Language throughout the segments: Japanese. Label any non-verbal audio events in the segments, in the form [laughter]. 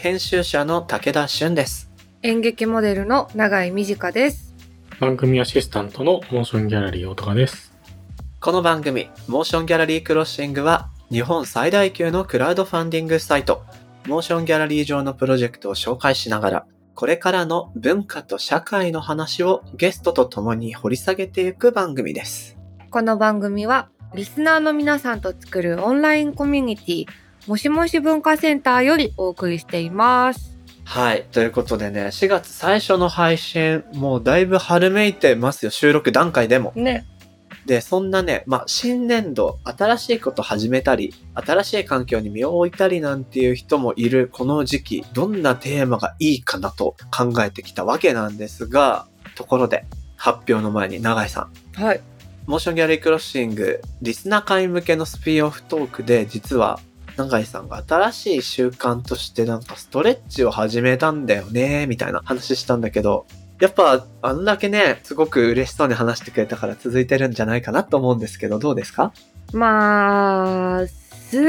編集者の武田俊です。演劇モデルの永井美智香です。番組アシスタントのモーションギャラリー大高です。この番組、モーションギャラリークロッシングは、日本最大級のクラウドファンディングサイト、モーションギャラリー上のプロジェクトを紹介しながら、これからの文化と社会の話をゲストと共に掘り下げていく番組です。この番組はリスナーの皆さんと作るオンラインコミュニティもしもし文化センターよりお送りしています。はい。ということでね、4月最初の配信、もうだいぶ春めいてますよ。収録段階でも。ね。で、そんなね、まあ、新年度、新しいこと始めたり、新しい環境に身を置いたりなんていう人もいるこの時期、どんなテーマがいいかなと考えてきたわけなんですが、ところで、発表の前に永井さん。はい。モーションギャラリークロッシング、リスナー会向けのスピンオフトークで、実は、永井さんが新しい習慣としてなんかストレッチを始めたんだよね、みたいな話したんだけど、やっぱあんだけね、すごく嬉しそうに話してくれたから続いてるんじゃないかなと思うんですけど、どうですか？まあ、すっ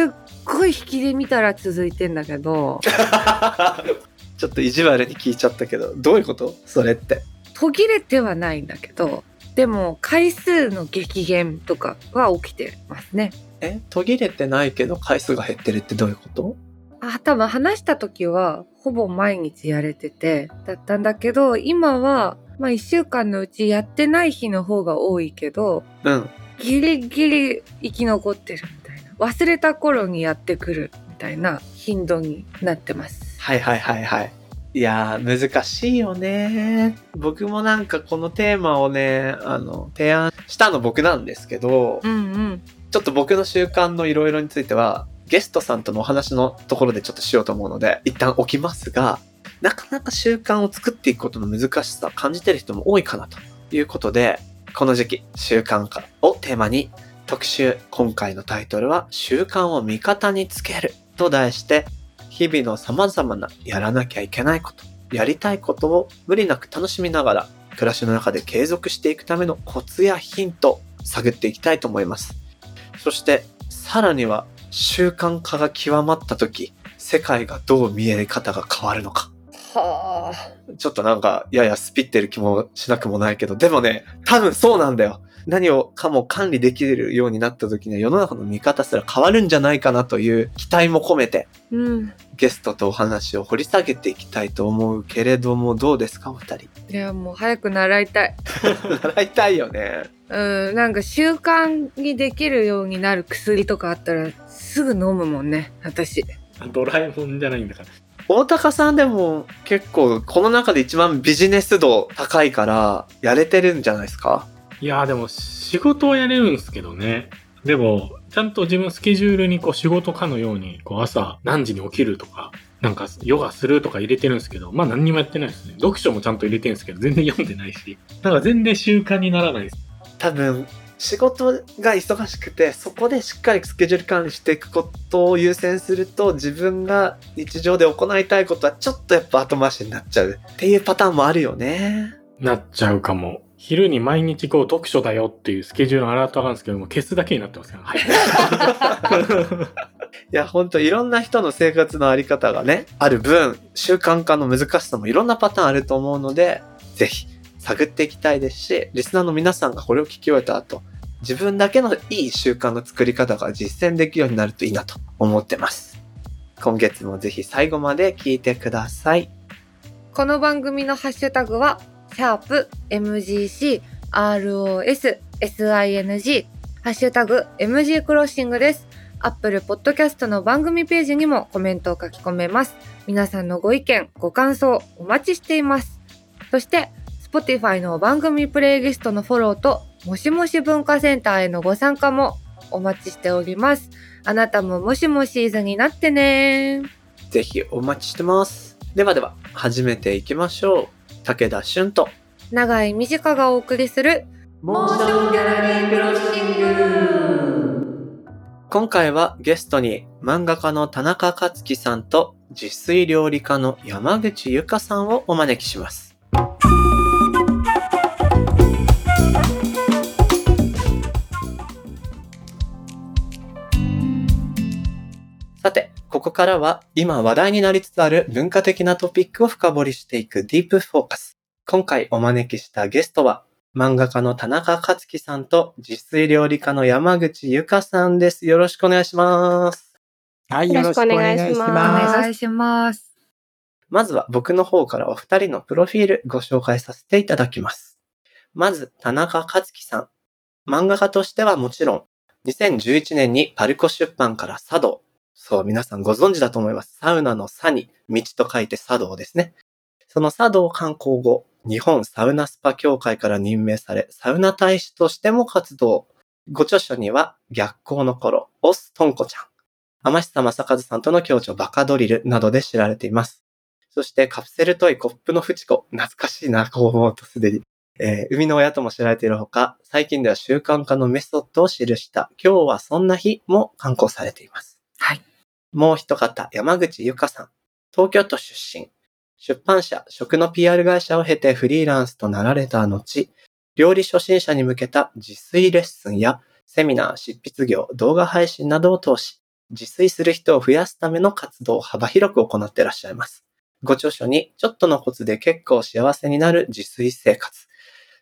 ごい引きで見たら続いてんだけど、[laughs] ちょっと意地悪に聞いちゃったけど、どういうこと？それって。途切れてはないんだけど、でも回数の激減とかは起きてますね。え途切れてないけど回数が減ってるってどういうこと？あ、多分話した時はほぼ毎日やれててだったんだけど、今はまあ一週間のうちやってない日の方が多いけど、うん。ギリギリ生き残ってるみたいな。忘れた頃にやってくるみたいな頻度になってます。はいはいはいはい。いやー、難しいよね。僕もなんかこのテーマをね、あの、提案したの僕なんですけど、うんうん。ちょっと僕の習慣のいろいろについては、ゲストさんとのお話のところでちょっとしようと思うので、一旦置きますが、なかなか習慣を作っていくことの難しさを感じてる人も多いかなということで、この時期、習慣化をテーマに特集、今回のタイトルは、習慣を味方につけると題して、日々の様々なやらなきゃいけないこと、やりたいことを無理なく楽しみながら、暮らしの中で継続していくためのコツやヒント探っていきたいと思います。そして、さらには、習慣化が極まった時、世界がどう見え方が変わるのか。はあ。ちょっとなんか、ややスピってる気もしなくもないけど、でもね、多分そうなんだよ。何をかも管理できるようになった時には世の中の見方すら変わるんじゃないかなという期待も込めて、うん。ゲストとお話を掘り下げていきたいと思うけれども、どうですか、お二人？いや、もう早く習いたい。[laughs] 習いたいよね。うん、なんか習慣にできるようになる薬とかあったらすぐ飲むもんね、私。ドラえもんじゃないんだから。大高さんでも結構この中で一番ビジネス度高いからやれてるんじゃないですか？いやーでも仕事はやれるんですけどね。でも、ちゃんと自分スケジュールにこう仕事かのように、こう朝何時に起きるとか、なんかヨガするとか入れてるんですけど、まあ何にもやってないですね。読書もちゃんと入れてるんですけど、全然読んでないし。なんか全然習慣にならないです。多分仕事が忙しくてそこでしっかりスケジュール管理していくことを優先すると自分が日常で行いたいことはちょっとやっぱ後回しになっちゃうっていうパターンもあるよね。なっちゃうかも。昼に毎日こう読書だよっていうスケジュールのアラートがあるんですけども、消すだけになってますから。はい。[laughs] いや、ほんといろんな人の生活のあり方がね、ある分、習慣化の難しさもいろんなパターンあると思うので、ぜひ探っていきたいですし、リスナーの皆さんがこれを聞き終えた後、自分だけのいい習慣の作り方が実践できるようになるといいなと思ってます。今月もぜひ最後まで聞いてください。この番組のハッシュタグは、シャープ MGC ROS SING ハッシュタグ MG クロッシングです。Apple Podcast の番組ページにもコメントを書き込めます。皆さんのご意見、ご感想お待ちしています。そして、Spotify の番組プレイリストのフォローと、もしもし文化センターへのご参加もお待ちしております。あなたももしもシーズンになってねぜひお待ちしてます。ではでは、始めていきましょう。武田俊と、長井美智香がお送りするモーションギャラリークロッシング今回はゲストに漫画家の田中克樹さんと自炊料理家の山口ゆかさんをお招きします。さて、ここからは今話題になりつつある文化的なトピックを深掘りしていくディープフォーカス。今回お招きしたゲストは漫画家の田中克樹さんと自炊料理家の山口ゆかさんです。よろしくお願いします。はい、よろしくお願いしますお願いします。まずは僕の方からお二人のプロフィールご紹介させていただきます。まず、田中克樹さん。漫画家としてはもちろん、2011年にパルコ出版から茶道。そう、皆さんご存知だと思います。サウナの差に道と書いて茶道ですね。その茶道観光後、日本サウナスパ協会から任命され、サウナ大使としても活動。ご著書には、逆行の頃、オストンコちゃん、天下正和さんとの共著バカドリルなどで知られています。そしてカプセルトイコップのフチコ。懐かしいな、こう思うとすでに。えー、生みの親とも知られているほか、最近では習慣化のメソッドを記した、今日はそんな日も刊行されています。もう一方、山口ゆかさん。東京都出身。出版社、食の PR 会社を経てフリーランスとなられた後、料理初心者に向けた自炊レッスンやセミナー、執筆業、動画配信などを通し、自炊する人を増やすための活動を幅広く行っていらっしゃいます。ご著書に、ちょっとのコツで結構幸せになる自炊生活。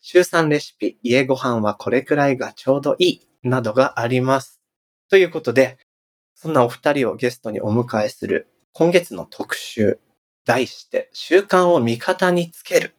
週3レシピ、家ご飯はこれくらいがちょうどいい、などがあります。ということで、そんなお二人をゲストにお迎えする今月の特集、題して、習慣を味方につける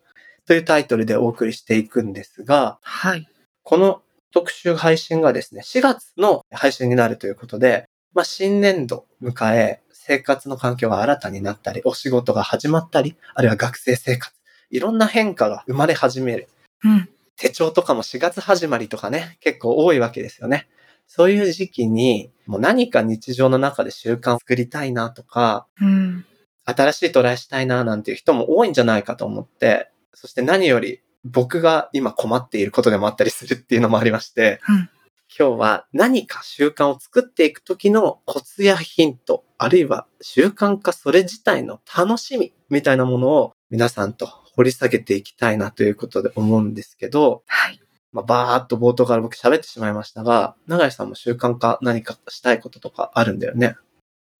というタイトルでお送りしていくんですが、はい。この特集配信がですね、4月の配信になるということで、まあ、新年度迎え、生活の環境が新たになったり、お仕事が始まったり、あるいは学生生活、いろんな変化が生まれ始める。うん。手帳とかも4月始まりとかね、結構多いわけですよね。そういう時期に、もう何か日常の中で習慣を作りたいなとか、うん。新しいトライしたいななんていう人も多いんじゃないかと思って、そして何より僕が今困っていることでもあったりするっていうのもありまして、うん今日は何か習慣を作っていく時のコツやヒント、あるいは習慣化それ自体の楽しみみたいなものを皆さんと掘り下げていきたいなということで思うんですけど、はい。まあ、バーっと冒頭から僕喋ってしまいましたが、長井さんも習慣化何かしたいこととかあるんだよね？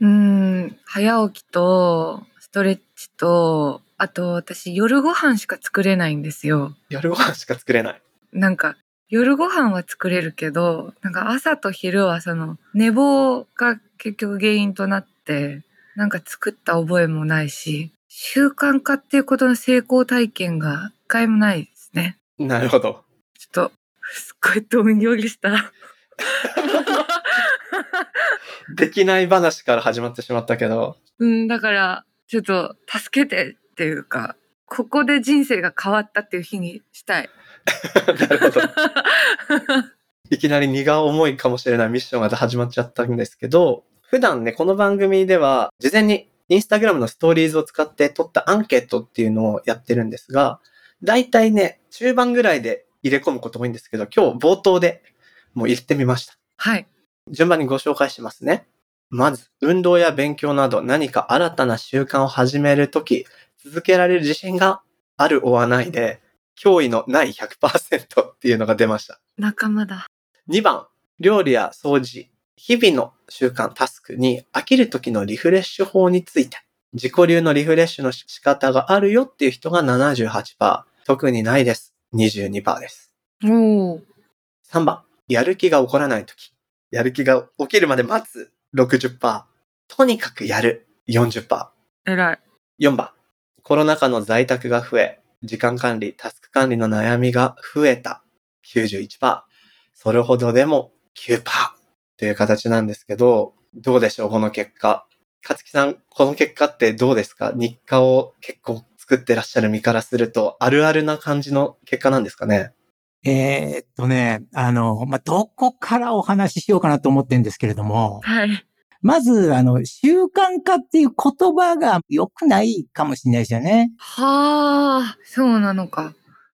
うーん。早起きと、ストレッチと、あと私夜ご飯しか作れないんですよ。夜ご飯しか作れない。なんか夜ご飯は作れるけど、なんか朝と昼はその寝坊が結局原因となって、なんか作った覚えもないし、習慣化っていうことの成功体験が一回もないですね。なるほど。ちょっと、すっごいどんよりした。できない話から始まってしまったけど、うん、だから、ちょっと助けてっていうか、ここで人生が変わったっていう日にしたい。[laughs] なるほど。いきなり荷が重いかもしれないミッションが始まっちゃったんですけど、普段ね、この番組では、事前にインスタグラムのストーリーズを使って取ったアンケートっていうのをやってるんですが、だいたいね、中盤ぐらいで入れ込むことも多いんですけど、今日冒頭でもう入れてみました。はい。順番にご紹介しますね。まず、運動や勉強など何か新たな習慣を始めるとき、続けられる自信があるおはないで、脅威のない100%っていうのが出ました。仲間だ。2番、料理や掃除、日々の習慣、タスクに飽きる時のリフレッシュ法について、自己流のリフレッシュの仕方があるよっていう人が78%、特にないです。22%です。おー。3番、やる気が起こらない時、やる気が起きるまで待つ。60%、とにかくやる。40%、偉い。4番、コロナ禍の在宅が増え、時間管理、タスク管理の悩みが増えた。91%、それほどでも9%という形なんですけど、どうでしょう、この結果。かつきさん、この結果ってどうですか？日課を結構作ってらっしゃる身からすると、あるあるな感じの結果なんですかね？えーっとね、あの、まあ、どこからお話ししようかなと思ってるんですけれども、はい。まず、あの、習慣化っていう言葉が良くないかもしれないですよね。はあ、そうなのか。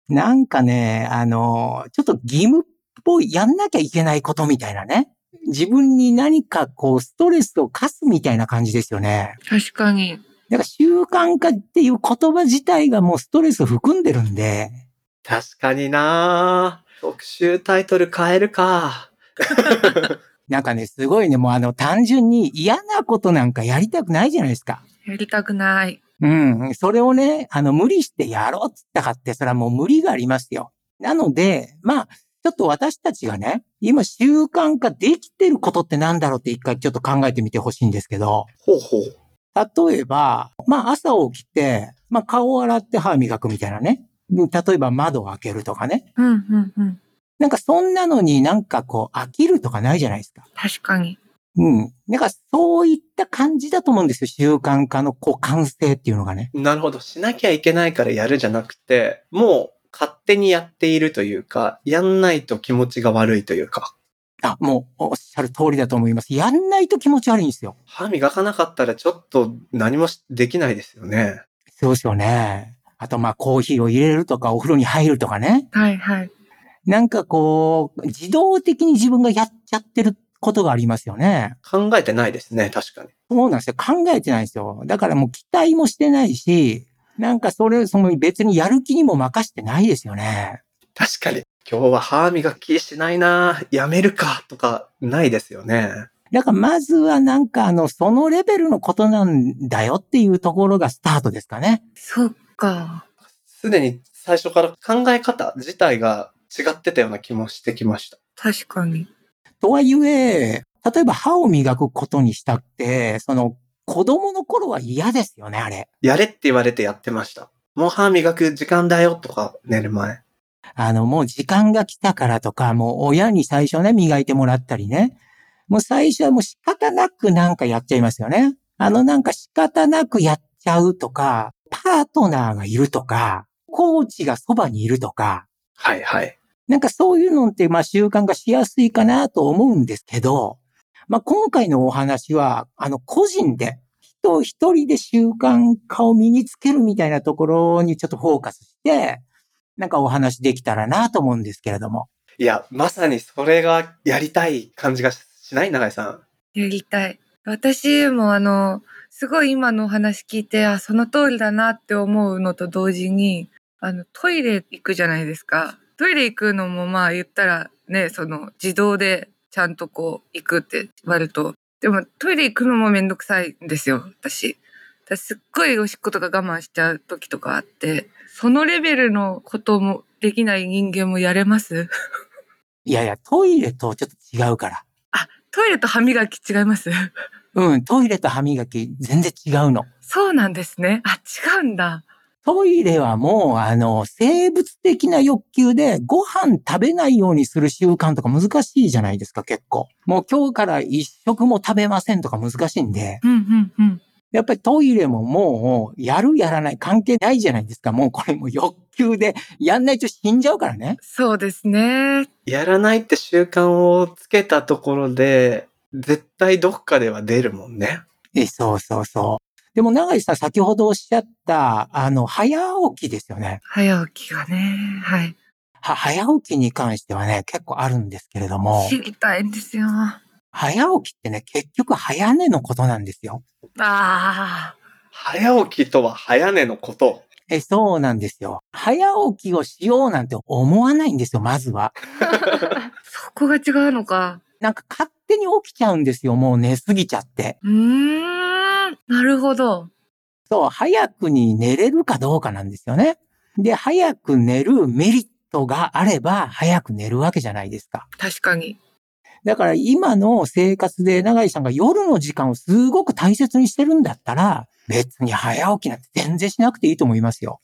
なんかね、あの、ちょっと義務っぽい、やんなきゃいけないことみたいなね。自分に何かこう、ストレスを課すみたいな感じですよね。確かに。だから習慣化っていう言葉自体がもうストレスを含んでるんで、確かになぁ特集タイトル変えるか。[laughs] なんかね、すごいね、もうあの、単純に嫌なことなんかやりたくないじゃないですか。やりたくない。うん。それをね、あの、無理してやろうっつったかって、それはもう無理がありますよ。なので、まあ、ちょっと私たちがね、今習慣化できてることってなんだろうって一回ちょっと考えてみてほしいんですけど、ほうほう。例えば、まあ朝起きて、まあ顔を洗って歯磨くみたいなね。例えば窓を開けるとかね。うんうんうん。なんかそんなのになんかこう飽きるとかないじゃないですか。確かに。うん。なんかそういった感じだと思うんですよ。習慣化のこう完成っていうのがね。なるほど。しなきゃいけないからやるじゃなくて、もう勝手にやっているというか、やんないと気持ちが悪いというか、あ、もうおっしゃる通りだと思います。やんないと気持ち悪いんですよ。歯磨かなかったらちょっと何もしできないですよね。そうですよね。あとまあコーヒーを入れるとかお風呂に入るとかね。はいはい。なんかこう、自動的に自分がやっちゃってることがありますよね。考えてないですね、確かに。そうなんですよ。考えてないんですよ。だからもう期待もしてないし、なんかそれ、その別にやる気にも任してないですよね。確かに。今日は歯磨きしないなやめるかとかないですよね。だからまずはなんかあの、そのレベルのことなんだよっていうところがスタートですかね。そっか。すでに最初から考え方自体が違ってたような気もしてきました。確かに。とはいえ、例えば歯を磨くことにしたって、その子供の頃は嫌ですよね、あれ。やれって言われてやってました。もう歯磨く時間だよとか寝る前。あの、もう時間が来たからとか、もう親に最初ね、磨いてもらったりね。もう最初はもう仕方なくなんかやっちゃいますよね。あのなんか仕方なくやっちゃうとか、パートナーがいるとか、コーチがそばにいるとか、はいはい。なんかそういうのってまあ習慣がしやすいかなと思うんですけど、まあ今回のお話は、あの個人で、人一人で習慣化を身につけるみたいなところにちょっとフォーカスして、なんかお話できたらなと思うんですけれども。いや、まさにそれがやりたい感じがしない？永井さん。やりたい。私もあの、すごい今のお話聞いて、あ、その通りだなって思うのと同時に、あの、トイレ行くじゃないですか。トイレ行くのもまあ言ったらね、その自動でちゃんとこう行くって言われると。でもトイレ行くのもめんどくさいんですよ、私。私すっごいおしっことか我慢しちゃう時とかあって、そのレベルのこともできない人間もやれます？[laughs] いやいや、トイレとちょっと違うから。トイレと歯磨き違います？うん、トイレと歯磨き全然違うの。そうなんですね。あ、違うんだ。トイレはもう、あの、生物的な欲求でご飯食べないようにする習慣とか難しいじゃないですか、結構。もう今日から一食も食べませんとか難しいんで、うんうんうん。やっぱりトイレももう、やるやらない関係ないじゃないですか。もうこれもう欲求で、やんないと死んじゃうからね。そうですね。やらないって習慣をつけたところで、絶対どっかでは出るもんね。え、そうそうそう。でも長井さん先ほどおっしゃった、あの、早起きですよね。早起きがね。はい。は早起きに関してはね、結構あるんですけれども、知りたいんですよ。あ早起きってね、結局早寝のことなんですよ。あ早起きとは早寝のこと。え、そうなんですよ。早起きをしようなんて思わないんですよ、まずは。ー。[laughs] そこが違うのか。なんか勝手に起きちゃうんですよ、もう寝すぎちゃって。うーん。なるほど。そう、早くに寝れるかどうかなんですよね。で、早く寝るメリットがあれば、早く寝るわけじゃないですか。確かに。だから今の生活で永井さんが夜の時間をすごく大切にしてるんだったら、別に早起きなんて全然しなくていいと思いますよ。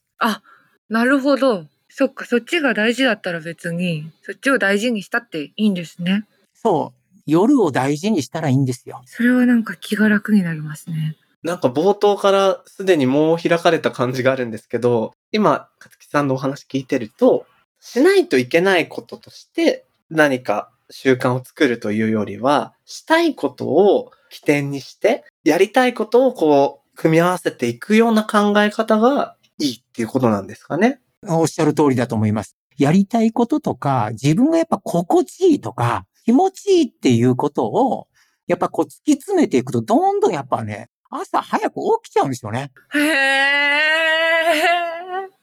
なるほど。そっか、そっちが大事だったら別に、そっちを大事にしたっていいんですね。そう。夜を大事にしたらいいんですよ。それはなんか気が楽になりますね。なんか冒頭からすでにもう開かれた感じがあるんですけど、今、かつきさんのお話聞いてると、しないといけないこととして何か習慣を作るというよりは、したいことを起点にして、やりたいことをこう、組み合わせていくような考え方がいいっていうことなんですかね。おっしゃる通りだと思います。やりたいこととか、自分がやっぱ心地いいとか、気持ちいいっていうことを、やっぱこう突き詰めていくと、どんどんやっぱね、朝早く起きちゃうんですよね。へえ、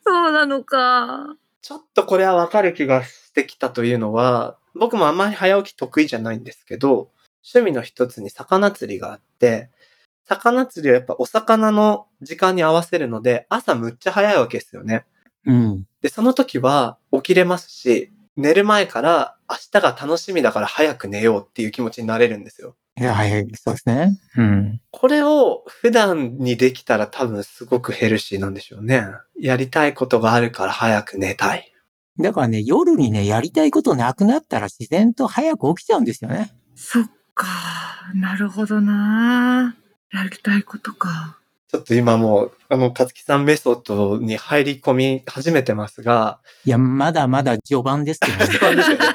そうなのか。ちょっとこれはわかる気がしてきたというのは、僕もあんまり早起き得意じゃないんですけど、趣味の一つに魚釣りがあって、魚釣りはやっぱお魚の時間に合わせるので、朝むっちゃ早いわけですよね。うん。で、その時は起きれますし、寝る前から明日が楽しみだから早く寝ようっていう気持ちになれるんですよ。いや、はい、そうですね。うん。これを普段にできたら多分すごくヘルシーなんでしょうね。やりたいことがあるから早く寝たい。だからね、夜にね、やりたいことなくなったら自然と早く起きちゃうんですよね。そっか。なるほどな。やりたいことか。ちょっと今もう、あの、かつきさんメソッドに入り込み始めてますが、いや、まだまだ序盤ですけどね。[laughs] 序盤ですよね。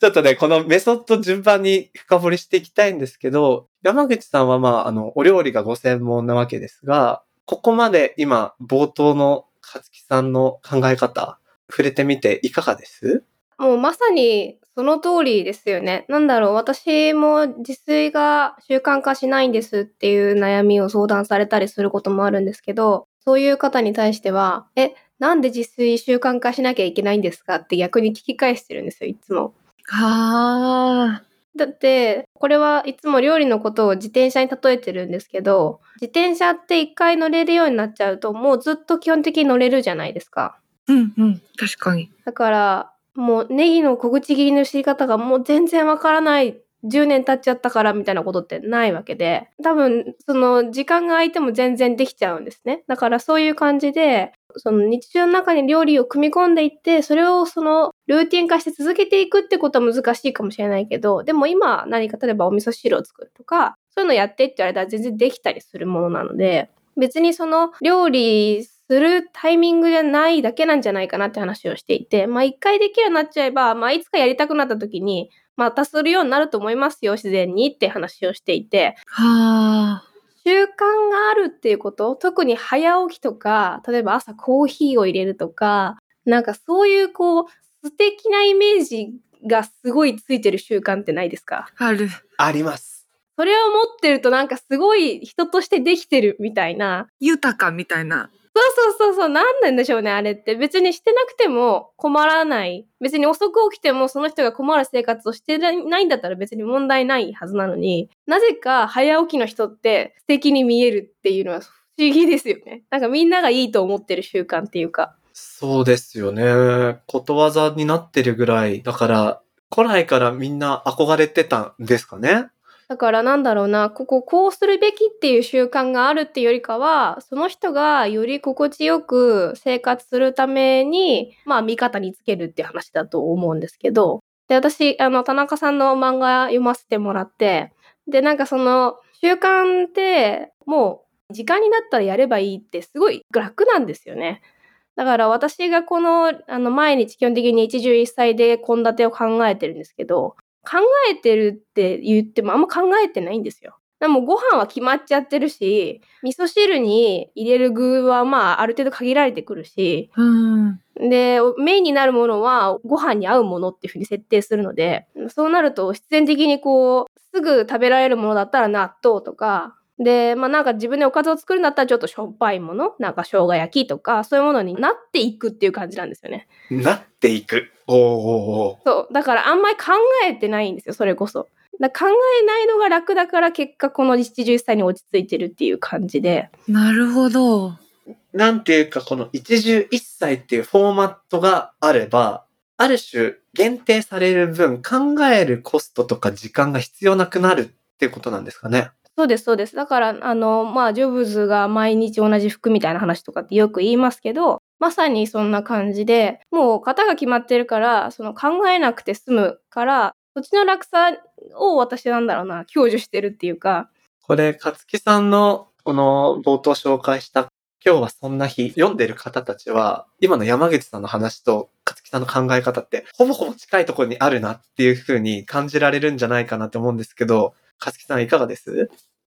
ちょっとね、このメソッド順番に深掘りしていきたいんですけど、山口さんはまあ、あの、お料理がご専門なわけですが、ここまで今、冒頭のかつきさんの考え方、触れてみていかがです？もうまさにその通りですよね。なんだろう、私も自炊が習慣化しないんですっていう悩みを相談されたりすることもあるんですけど、そういう方に対しては、え、なんで自炊習慣化しなきゃいけないんですかって逆に聞き返してるんですよ、いつも。はあ。だって、これはいつも料理のことを自転車に例えてるんですけど、自転車って一回乗れるようになっちゃうと、もうずっと基本的に乗れるじゃないですか。うんうん。確かに。だから、もうネギの小口切りの知り方がもう全然わからない。10年経っちゃったからみたいなことってないわけで、多分、その時間が空いても全然できちゃうんですね。だからそういう感じで、その日常の中に料理を組み込んでいって、それをそのルーティン化して続けていくってことは難しいかもしれないけど、でも今何か例えばお味噌汁を作るとか、そういうのやってって言われたら全然できたりするものなので、別にその料理するタイミングじゃないだけなんじゃないかなって話をしていて、まあ一回できるようになっちゃえば、まあいつかやりたくなった時に、またするようになると思いますよ、自然にって話をしていて、はあ。習慣があるっていうこと、特に早起きとか、例えば朝コーヒーを入れるとか、なんかそういうこう、素敵なイメージがすごいついてる習慣ってないですか？ある。あります。それを持ってるとなんかすごい人としてできてるみたいな、豊かみたいな。そうそうそうそう、なんなんでしょうね、あれって。別にしてなくても困らない。別に遅く起きてもその人が困る生活をしてないんだったら別に問題ないはずなのに、なぜか早起きの人って素敵に見えるっていうのは不思議ですよね。なんかみんながいいと思ってる習慣っていうか。そうですよね。ことわざになってるぐらい。だから、古来からみんな憧れてたんですかね。だからなんだろうな、こここうするべきっていう習慣があるっていうよりかは、その人がより心地よく生活するために、まあ味方につけるっていう話だと思うんですけど、で、私、あの、田中さんの漫画読ませてもらって、で、なんかその、習慣って、もう、時間になったらやればいいってすごい楽なんですよね。だから私がこの、あの、毎日基本的に一汁一菜で献立を考えてるんですけど、考えてるって言ってもあんま考えてないんですよ。でもご飯は決まっちゃってるし、味噌汁に入れる具はまあある程度限られてくるし、うん。で、メインになるものはご飯に合うものっていうふうに設定するので、そうなると必然的にこう、すぐ食べられるものだったら納豆とか、で、まあなんか自分でおかずを作るんだったらちょっとしょっぱいもの、なんか生姜焼きとか、そういうものになっていくっていう感じなんですよね。なっていく。おーおーおーそう。だからあんまり考えてないんですよ、それこそ。だ考えないのが楽だから結果この七十歳に落ち着いてるっていう感じで。なるほど。なんていうか、この一汁一菜っていうフォーマットがあれば、ある種限定される分考えるコストとか時間が必要なくなるっていうことなんですかね。そうです、そうです。だから、あの、まあ、ジョブズが毎日同じ服みたいな話とかってよく言いますけど、まさにそんな感じで、もう型が決まってるから、その考えなくて済むから、そっちの楽さを私なんだろうな、享受してるっていうか、これ、かつきさんのこの冒頭紹介した今日はそんな日読んでる方たちは、今の山口さんの話とかつきさんの考え方ってほぼほぼ近いところにあるなっていう風に感じられるんじゃないかなと思うんですけど、かつきさんいかがです？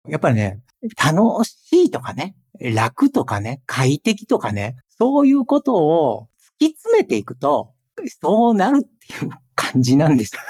やっぱりね、楽しいとかね、楽とかね、快適とかね、そういうことを突き詰めていくと、そうなるっていう感じなんですよ。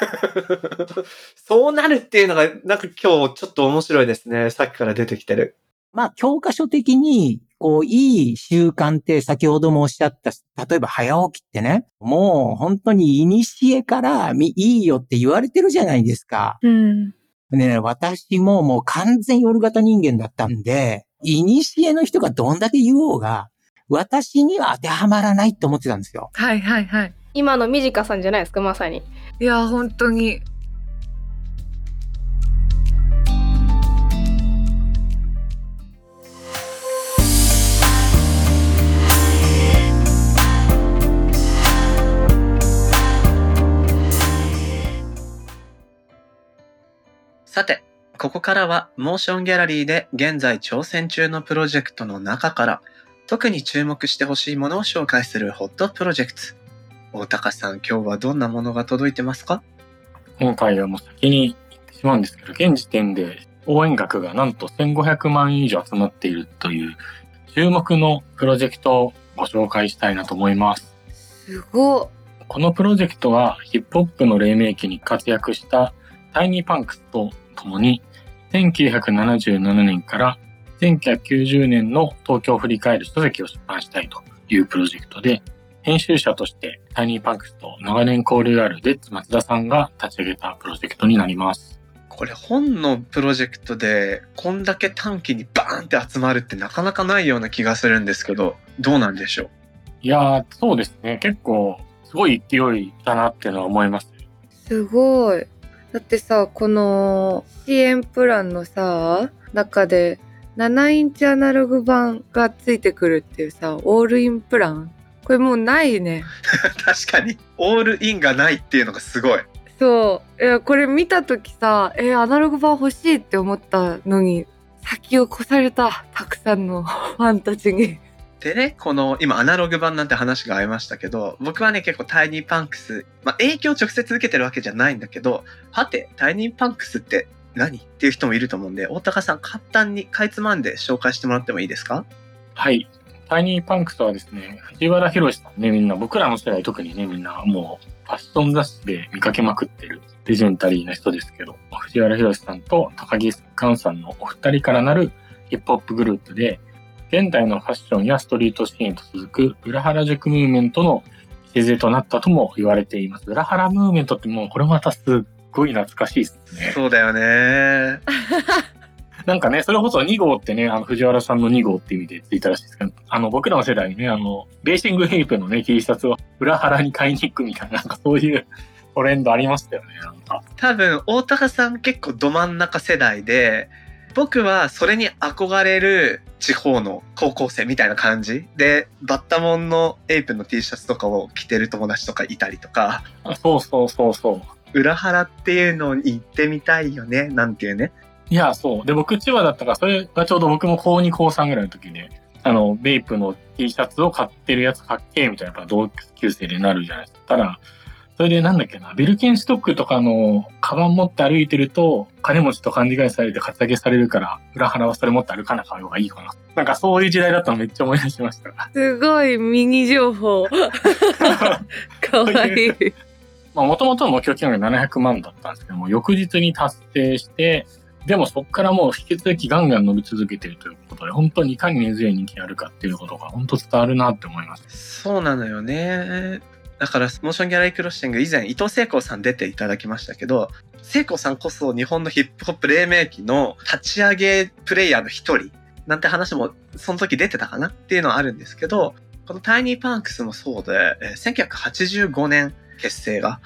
[laughs] そうなるっていうのが、なんか今日ちょっと面白いですね。さっきから出てきてる。まあ、教科書的に、こう、いい習慣って先ほどもおっしゃった、例えば早起きってね、もう本当に古からみいいよって言われてるじゃないですか。うん。ね、私ももう完全夜型人間だったんで、いにしえの人がどんだけ言おうが、私には当てはまらないって思ってたんですよ。はいはいはい。今のみじかさんじゃないですか、まさに。いや、本当に。さて、ここからはモーションギャラリーで現在挑戦中のプロジェクトの中から特に注目してほしいものを紹介するホットプロジェクト。大高さん、今日はどんなものが届いてますか？今回はもう先に言ってしまうんですけど、現時点で応援額がなんと1500万円以上集まっているという注目のプロジェクトをご紹介したいなと思います。すごっ。このプロジェクトはヒップホップの黎明期に活躍したタイニーパンクスと共に1977年から1990年の東京を振り返る書籍を出版したいというプロジェクトで、編集者としてタイニーパンクスと長年交流があるデッツ松田さんが立ち上げたプロジェクトになります。これ本のプロジェクトでこんだけ短期にバーンって集まるってなかなかないような気がするんですけど、どうなんでしょう？いやー、そうですね。結構、すごい勢いだなっていうのは思います。すごい。だってさ、この支援プランのさ、中で7インチアナログ版がついてくるっていうさ、オールインプラン？これもうないね。[laughs] 確かに、オールインがないっていうのがすごい。そう。いや、これ見たときさ、え、アナログ版欲しいって思ったのに、先を越された、たくさんのファンたちに。でね、この今アナログ版なんて話がありましたけど、僕はね結構タイニーパンクス、まあ影響を直接受けてるわけじゃないんだけど、はて、タイニーパンクスって何っていう人もいると思うんで、大高さん簡単にかいつまんで紹介してもらってもいいですか？はい。タイニーパンクスはですね、藤原ヒロシさんね、みんな、僕らの世代特にね、みんなもうファッション雑誌で見かけまくってるレジェンダリーな人ですけど、藤原ヒロシさんと高木完さんのお二人からなるヒップホップグループで、現代のファッションやストリートシーンと続く裏原宿ムーブメントの礎となったとも言われています。裏原ムーブメントってもうこれまたすっごい懐かしいですね。そうだよね。[laughs] なんかね、それこそ2号ってね、あの、藤原さんの2号って意味でついたらしいですけど、あの、僕らの世代にね、あの、レーシングヘイプのね、T シャツを裏腹に買いに行くみたいな、なんかそういう [laughs] トレンドありましたよね、なんか。多分、大高さん結構ど真ん中世代で、僕はそれに憧れる地方の高校生みたいな感じ？で、バッタモンのエイプの T シャツとかを着てる友達とかいたりとか、あそうそうそうそう。裏腹っていうのに行ってみたいよね、なんていうね？いや、そう。で、僕、千葉だったから、それがちょうど僕も高2、高3ぐらいの時で、あの、ベイプの T シャツを買ってるやつかっけーみたいな、やっぱ同級生でなるじゃないですか。ただ、それでなんだっけな、ベルケンストックとかの、カバン持って歩いてると、金持ちと勘違いされてカツアゲされるから、裏腹はそれ持って歩かなかった方がいいかな。なんかそういう時代だったのめっちゃ思い出しました。すごいミニ情報。[laughs] かわいい。まあ、もともとの目標金額が700万だったんですけども、翌日に達成して、でもそこからもう引き続きガンガン伸び続けているということで、本当にいかに根強い人気があるかっていうことが本当伝わるなって思います。そうなのよね。だから、モーションギャラリークロッシング以前、伊藤聖子さん出ていただきましたけど、聖子さんこそ日本のヒップホップ黎明期の立ち上げプレイヤーの一人なんて話もその時出てたかなっていうのはあるんですけど、このタイニーパンクスもそうで、1985年結成が、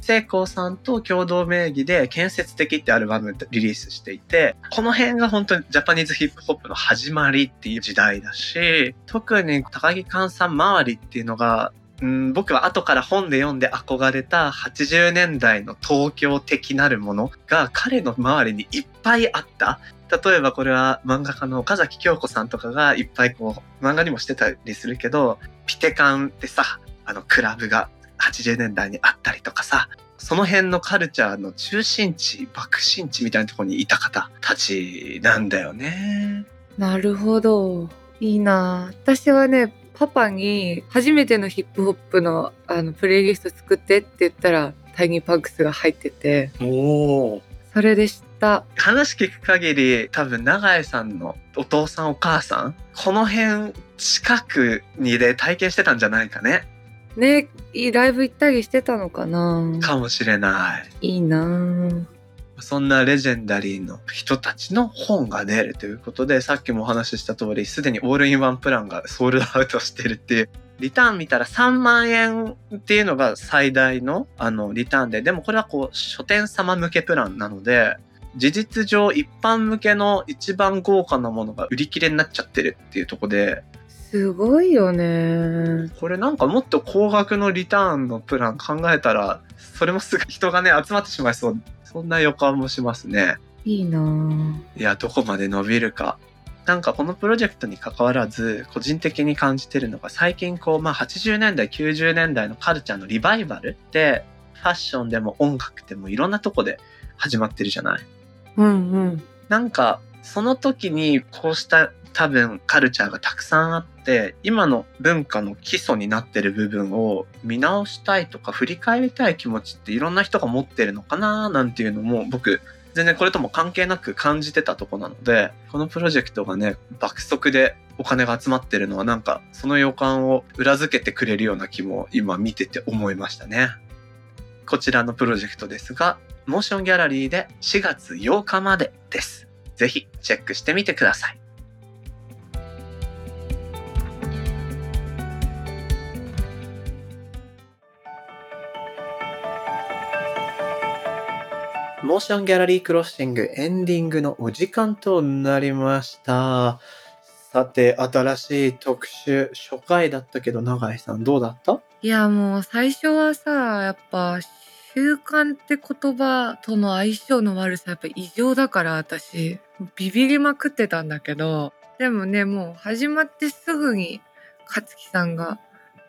聖光さんと共同名義で建設的ってアルバムリリースしていて、この辺が本当にジャパニーズヒップホップの始まりっていう時代だし、特に高木寛さん周りっていうのが、うん、僕は後から本で読んで憧れた80年代の東京的なるものが彼の周りにいっぱいあった。例えばこれは漫画家の岡崎京子さんとかがいっぱいこう漫画にもしてたりするけど、ピテカンってさ、あのクラブが80年代にあったりとかさ、その辺のカルチャーの中心地、爆心地みたいなところにいた方たちなんだよね。なるほど。いいな私はね、パパに初めてのヒップホップのあのプレイリスト作ってって言ったら、タイニーパンクスが入ってて、おー。それで知った。話聞く限り多分永井さんのお父さんお母さんこの辺近くにで体験してたんじゃないかね。ね、ライブ行ったりしてたのかな。かもしれない。いいなそんなレジェンダリーの人たちの本が出るということで、さっきもお話しした通り、すでにオールインワンプランがソールドアウトしてるっていう、リターン見たら3万円っていうのが最大のあのリターンで、でもこれはこう書店様向けプランなので、事実上一般向けの一番豪華なものが売り切れになっちゃってるっていうところで、すごいよね。これなんかもっと高額のリターンのプラン考えたら、それもすぐ人がね、集まってしまいそう。そんな予感もしますね。いいなぁいや、どこまで伸びるか。なんかこのプロジェクトに関わらず、個人的に感じてるのが、最近こう、まあ80年代、90年代のカルチャーのリバイバルって、ファッションでも音楽でもいろんなとこで始まってるじゃないうんうん。なんか、その時にこうした多分カルチャーがたくさんあって、今の文化の基礎になってる部分を見直したいとか振り返りたい気持ちっていろんな人が持ってるのかななんていうのも僕全然これとも関係なく感じてたとこなので、このプロジェクトがね、爆速でお金が集まってるのはなんかその予感を裏付けてくれるような気も今見てて思いましたね。こちらのプロジェクトですが、モーションギャラリーで4月8日までです。ぜひチェックしてみてください。モーションギャラリークロッシングエンディングのお時間となりました。さて、新しい特集、初回だったけど、永井さんどうだった？いやもう最初はさ、やっぱ習慣って言葉との相性の悪さやっぱ異常だから私、ビビりまくってたんだけど、でもね、もう始まってすぐに勝木さんが、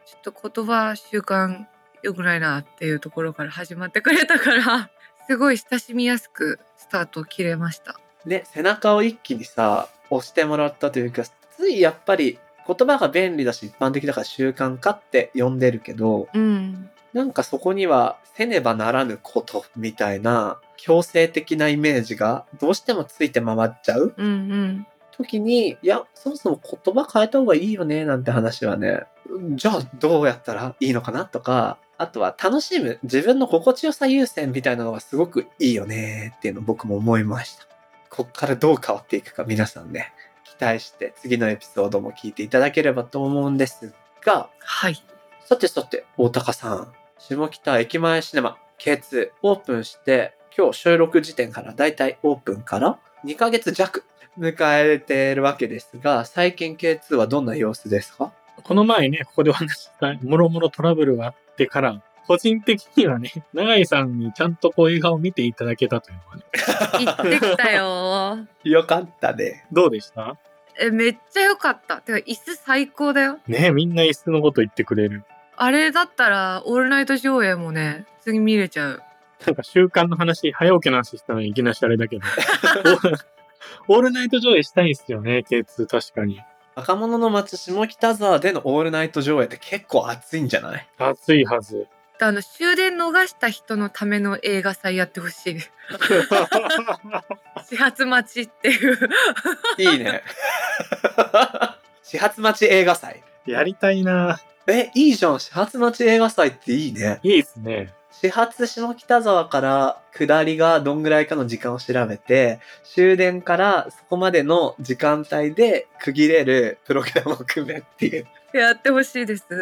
ちょっと言葉習慣良くないなっていうところから始まってくれたから、すごい親しみやすくスタートを切れました。ね、背中を一気にさ、押してもらったというか、ついやっぱり言葉が便利だし一般的だから習慣化って呼んでるけど、うん。なんかそこにはせねばならぬことみたいな強制的なイメージがどうしてもついて回っちゃううんうん。時に、いや、そもそも言葉変えた方がいいよねなんて話はね、じゃあどうやったらいいのかなとか、あとは楽しむ自分の心地よさ優先みたいなのがすごくいいよねっていうのを僕も思いました。こっからどう変わっていくか皆さんね、期待して次のエピソードも聞いていただければと思うんですが、はい。さてさて、大高さん、下北駅前シネマ K2 オープンして、今日収録時点からだいたいオープンから2ヶ月弱迎えているわけですが、最近 K2 はどんな様子ですか？この前ね、ここでお話しした、もろもろトラブルがあってから、個人的にはね、永井さんにちゃんとこう映画を見ていただけたというのはね、行ってきたよ [laughs] よかったね。どうでした？え、めっちゃ良かった。てか、椅子最高だよ。ねみんな椅子のこと言ってくれる。あれだったら、オールナイト上映もね、次見れちゃう。なんか習慣の話、早起きの話したのにいきなりあれだけど。[laughs] [laughs] オールナイト上映したいんですよね、K2 確かに。若者の街下北沢でのオールナイト上映って結構熱いんじゃない？暑いはず。あの、終電逃した人のための映画祭やってほしい。[laughs] 始発待ちっていう。いいね。[laughs] 始発待ち映画祭。やりたいなえ、いいじゃん。始発待ち映画祭っていいね。いいですね。始発下北沢から下りがどんぐらいかの時間を調べて、終電からそこまでの時間帯で区切れるプログラムを組めっていう。やってほしいです。ち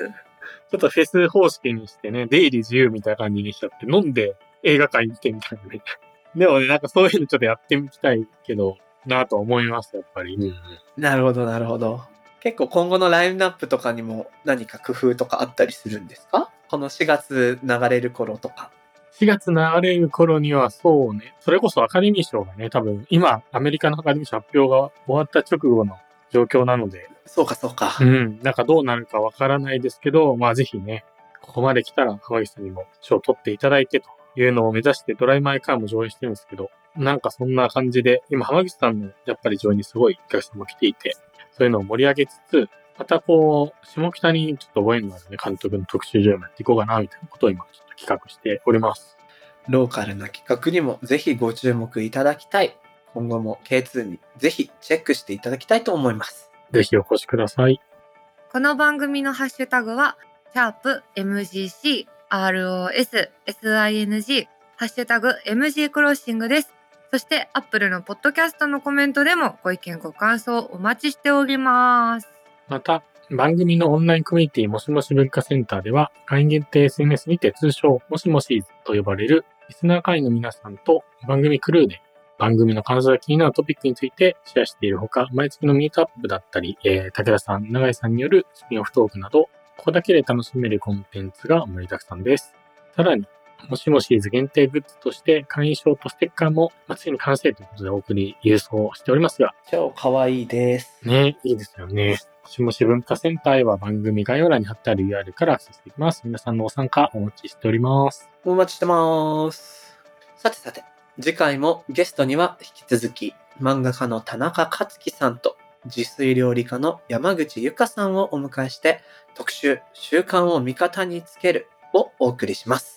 ょっとフェス方式にしてね、出入り自由みたいな感じにしちゃって、飲んで映画館行ってみたいなね。[laughs] でもね、なんかそういうのちょっとやってみたいけど、なぁと思います、やっぱり。うんなるほど、なるほど。結構今後のラインナップとかにも何か工夫とかあったりするんですか？この4月流れる頃とか。4月流れる頃にはそうね、それこそアカデミー賞がね、多分今アメリカのアカデミー賞発表が終わった直後の状況なので、そうか、そうか。う。ん、なんかどうなるかわからないですけど、まあぜひね、ここまで来たら浜口さんにも賞を取っていただいてというのを目指してドライマイカーも上映してるんですけど、なんかそんな感じで、今浜口さんのやっぱり上映にすごいお客さんも来ていて、そういうのを盛り上げつつ、またこう、下北にちょっとご縁のあるね、監督の特集上映もやっていこうかな、みたいなことを今ちょっと企画しております。ローカルな企画にもぜひご注目いただきたい。今後も K2 にぜひチェックしていただきたいと思います。ぜひお越しください。この番組のハッシュタグは、シャープ MGC ROS SING ハッシュタグ MG クロッシングです。そして、Apple のポッドキャストのコメントでもご意見ご感想お待ちしております。また、番組のオンラインコミュニティもしもし文化センターでは、会員限定 SNS にて通称、もしもしと呼ばれるリスナー会員の皆さんと番組クルーで番組の感想や気になるトピックについてシェアしているほか、毎月のミートアップだったり、えー、武田さん、永井さんによるスピンオフトークなど、ここだけで楽しめるコンテンツが盛りだくさんです。さらに、もしもしーず限定グッズとして会員証とステッカーも、まあ、ついに完成ということでお送り、郵送しておりますが、超可愛いです。ね、いいですよね。もしもし文化センターへは番組概要欄に貼ってある URL からアクセスできます。皆さんのお参加お待ちしております。お待ちしてます。さてさて、次回もゲストには引き続き、漫画家の田中克樹さんと、自炊料理家の山口ゆかさんをお迎えして、特集、習慣を味方につけるをお送りします。